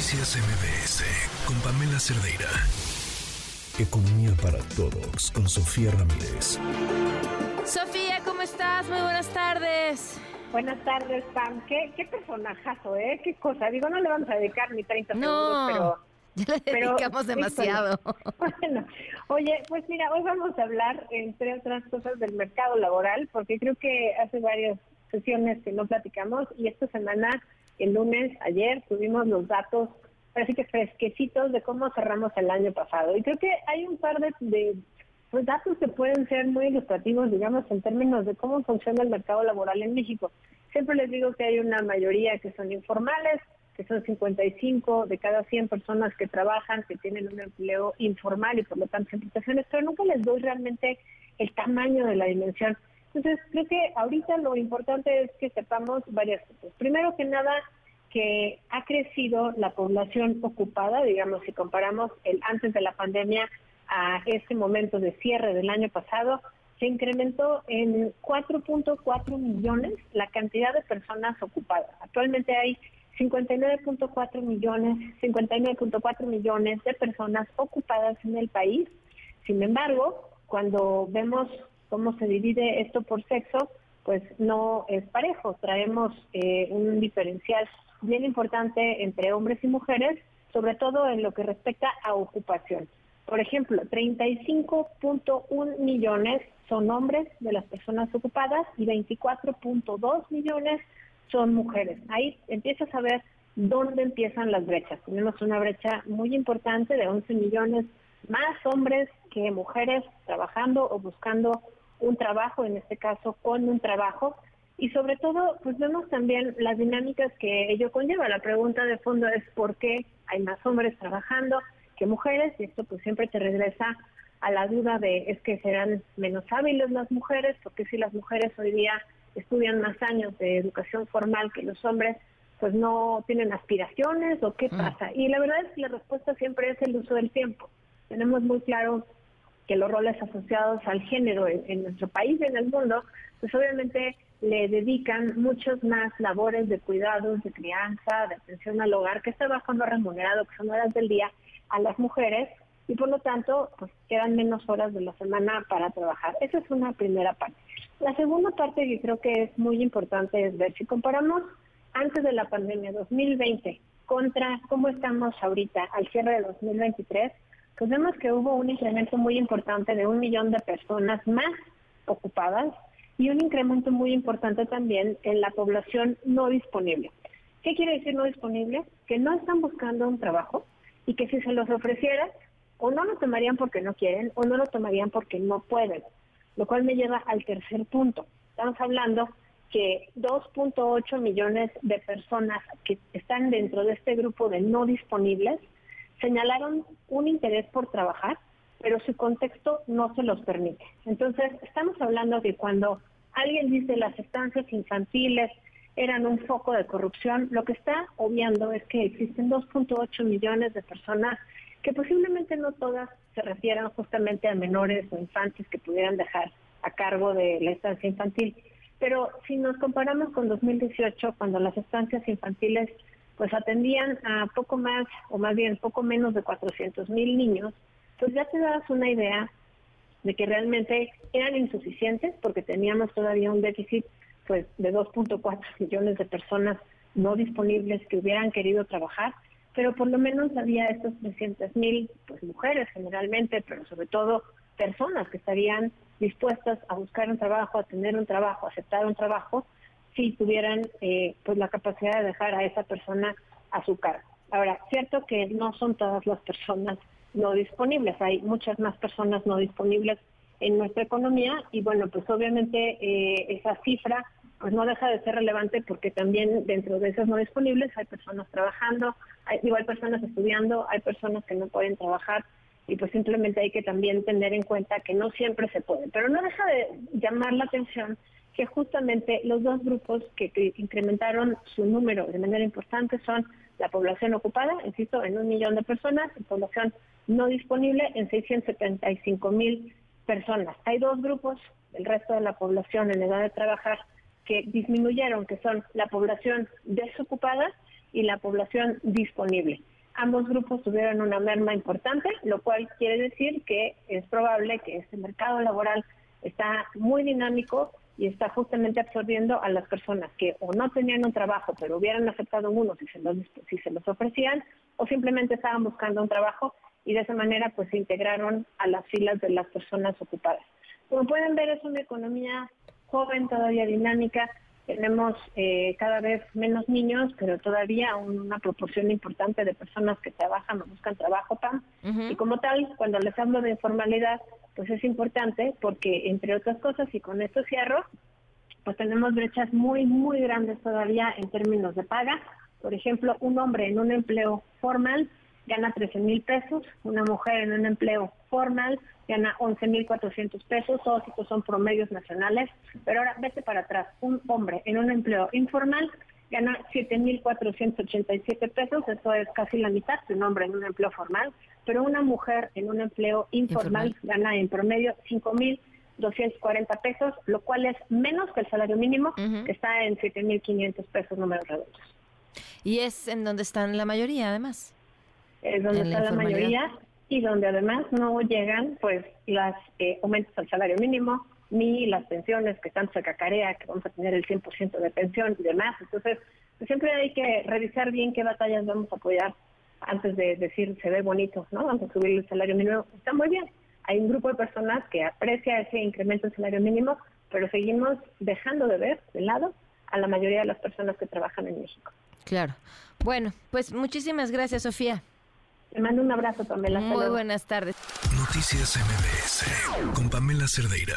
Noticias MBS con Pamela Cerdeira. Economía para todos con Sofía Ramírez. Sofía, ¿cómo estás? Muy buenas tardes. Buenas tardes, Pam. ¿Qué, qué personajazo, ¿eh? Qué cosa. Digo, no le vamos a dedicar ni 30 segundos, pero... Ya le dedicamos demasiado. Bueno, oye, pues mira, hoy vamos a hablar, entre otras cosas, del mercado laboral, porque creo que hace varias sesiones que no platicamos y esta semana, el lunes, ayer, tuvimos los datos, parece que fresquecitos de cómo cerramos el año pasado. Y creo que hay un par de, pues, datos que pueden ser muy ilustrativos, digamos, en términos de cómo funciona el mercado laboral en México. Siempre les digo que hay una mayoría que son informales, que son 55 de cada 100 personas que trabajan, que tienen un empleo informal y por lo tanto sin prestaciones, pero nunca les doy realmente el tamaño de la dimensión. Entonces, creo que ahorita lo importante es que sepamos varias cosas. Primero que nada, que ha crecido la población ocupada, digamos, si comparamos el antes de la pandemia a este momento de cierre del año pasado, se incrementó en 4.4 millones la cantidad de personas ocupadas. Actualmente hay 59.4 millones, 59.4 millones de personas ocupadas en el país. Sin embargo, cuando vemos cómo se divide esto por sexo, pues no es parejo. Traemos eh, un diferencial bien importante entre hombres y mujeres, sobre todo en lo que respecta a ocupación. Por ejemplo, 35.1 millones son hombres de las personas ocupadas y 24.2 millones son mujeres. Ahí empiezas a ver dónde empiezan las brechas. Tenemos una brecha muy importante de 11 millones más hombres que mujeres trabajando o buscando un trabajo, en este caso con un trabajo, y sobre todo, pues vemos también las dinámicas que ello conlleva. La pregunta de fondo es por qué hay más hombres trabajando que mujeres, y esto pues siempre te regresa a la duda de es que serán menos hábiles las mujeres, porque si las mujeres hoy día estudian más años de educación formal que los hombres, pues no tienen aspiraciones o qué mm. pasa. Y la verdad es que la respuesta siempre es el uso del tiempo. Tenemos muy claro que los roles asociados al género en, nuestro país y en el mundo, pues obviamente le dedican muchos más labores de cuidados, de crianza, de atención al hogar, que es trabajo no remunerado, que son horas del día, a las mujeres, y por lo tanto, pues quedan menos horas de la semana para trabajar. Esa es una primera parte. La segunda parte que creo que es muy importante es ver si comparamos antes de la pandemia 2020 contra cómo estamos ahorita al cierre de 2023, pues vemos que hubo un incremento muy importante de un millón de personas más ocupadas y un incremento muy importante también en la población no disponible. ¿Qué quiere decir no disponible? Que no están buscando un trabajo y que si se los ofreciera, o no lo tomarían porque no quieren o no lo tomarían porque no pueden. Lo cual me lleva al tercer punto. Estamos hablando que 2.8 millones de personas que están dentro de este grupo de no disponibles señalaron un interés por trabajar, pero su contexto no se los permite. Entonces, estamos hablando de cuando alguien dice las estancias infantiles eran un foco de corrupción, lo que está obviando es que existen 2.8 millones de personas que posiblemente no todas se refieran justamente a menores o infantes que pudieran dejar a cargo de la estancia infantil. Pero si nos comparamos con 2018, cuando las estancias infantiles pues atendían a poco más, o más bien poco menos de 400 mil niños, pues ya te das una idea de que realmente eran insuficientes porque teníamos todavía un déficit pues de 2.4 millones de personas no disponibles que hubieran querido trabajar, pero por lo menos había estos 300 mil pues, mujeres generalmente, pero sobre todo personas que estarían dispuestas a buscar un trabajo, a tener un trabajo, a aceptar un trabajo, si tuvieran eh, pues la capacidad de dejar a esa persona a su cargo. Ahora, cierto que no son todas las personas no disponibles, hay muchas más personas no disponibles en nuestra economía y bueno, pues obviamente eh, esa cifra pues no deja de ser relevante porque también dentro de esas no disponibles hay personas trabajando, hay, hay personas estudiando, hay personas que no pueden trabajar y pues simplemente hay que también tener en cuenta que no siempre se puede. Pero no deja de llamar la atención que justamente los dos grupos que, incrementaron su número de manera importante son la población ocupada, insisto, en un millón de personas, y población no disponible en 675 mil personas. Hay dos grupos, el resto de la población en edad de trabajar, que disminuyeron, que son la población desocupada y la población disponible. Ambos grupos tuvieron una merma importante, lo cual quiere decir que es probable que este mercado laboral está muy dinámico y está justamente absorbiendo a las personas que o no tenían un trabajo, pero hubieran aceptado uno si se los, si se los ofrecían, o simplemente estaban buscando un trabajo y de esa manera pues se integraron a las filas de las personas ocupadas. Como pueden ver, es una economía joven, todavía dinámica, tenemos eh, cada vez menos niños, pero todavía una proporción importante de personas que trabajan o buscan trabajo, PAM. Y como tal, cuando les hablo de informalidad, pues es importante porque, entre otras cosas, y con esto cierro, pues tenemos brechas muy, muy grandes todavía en términos de paga. Por ejemplo, un hombre en un empleo formal gana 13 mil pesos, una mujer en un empleo formal gana 11 mil 400 pesos, todos estos son promedios nacionales, pero ahora vete para atrás, un hombre en un empleo informal gana 7 mil 487 pesos, eso es casi la mitad de un hombre en un empleo formal, pero una mujer en un empleo informal, gana en promedio 5 mil 240 pesos, lo cual es menos que el salario mínimo, que está en 7.500 pesos números redondos. Y es en donde están la mayoría, además. Es donde está la, mayoría y donde además no llegan pues las eh, aumentos al salario mínimo ni las pensiones que tanto se cacarea que vamos a tener el 100% de pensión y demás. Entonces, pues, siempre hay que revisar bien qué batallas vamos a apoyar antes de decir se ve bonito, ¿no? Vamos a subir el salario mínimo. Está muy bien. Hay un grupo de personas que aprecia ese incremento del salario mínimo, pero seguimos dejando de ver de lado a la mayoría de las personas que trabajan en México. Claro. Bueno, pues muchísimas gracias, Sofía. Te mando un abrazo, Pamela. Muy buenas tardes. Noticias MBS con Pamela Cerdeira.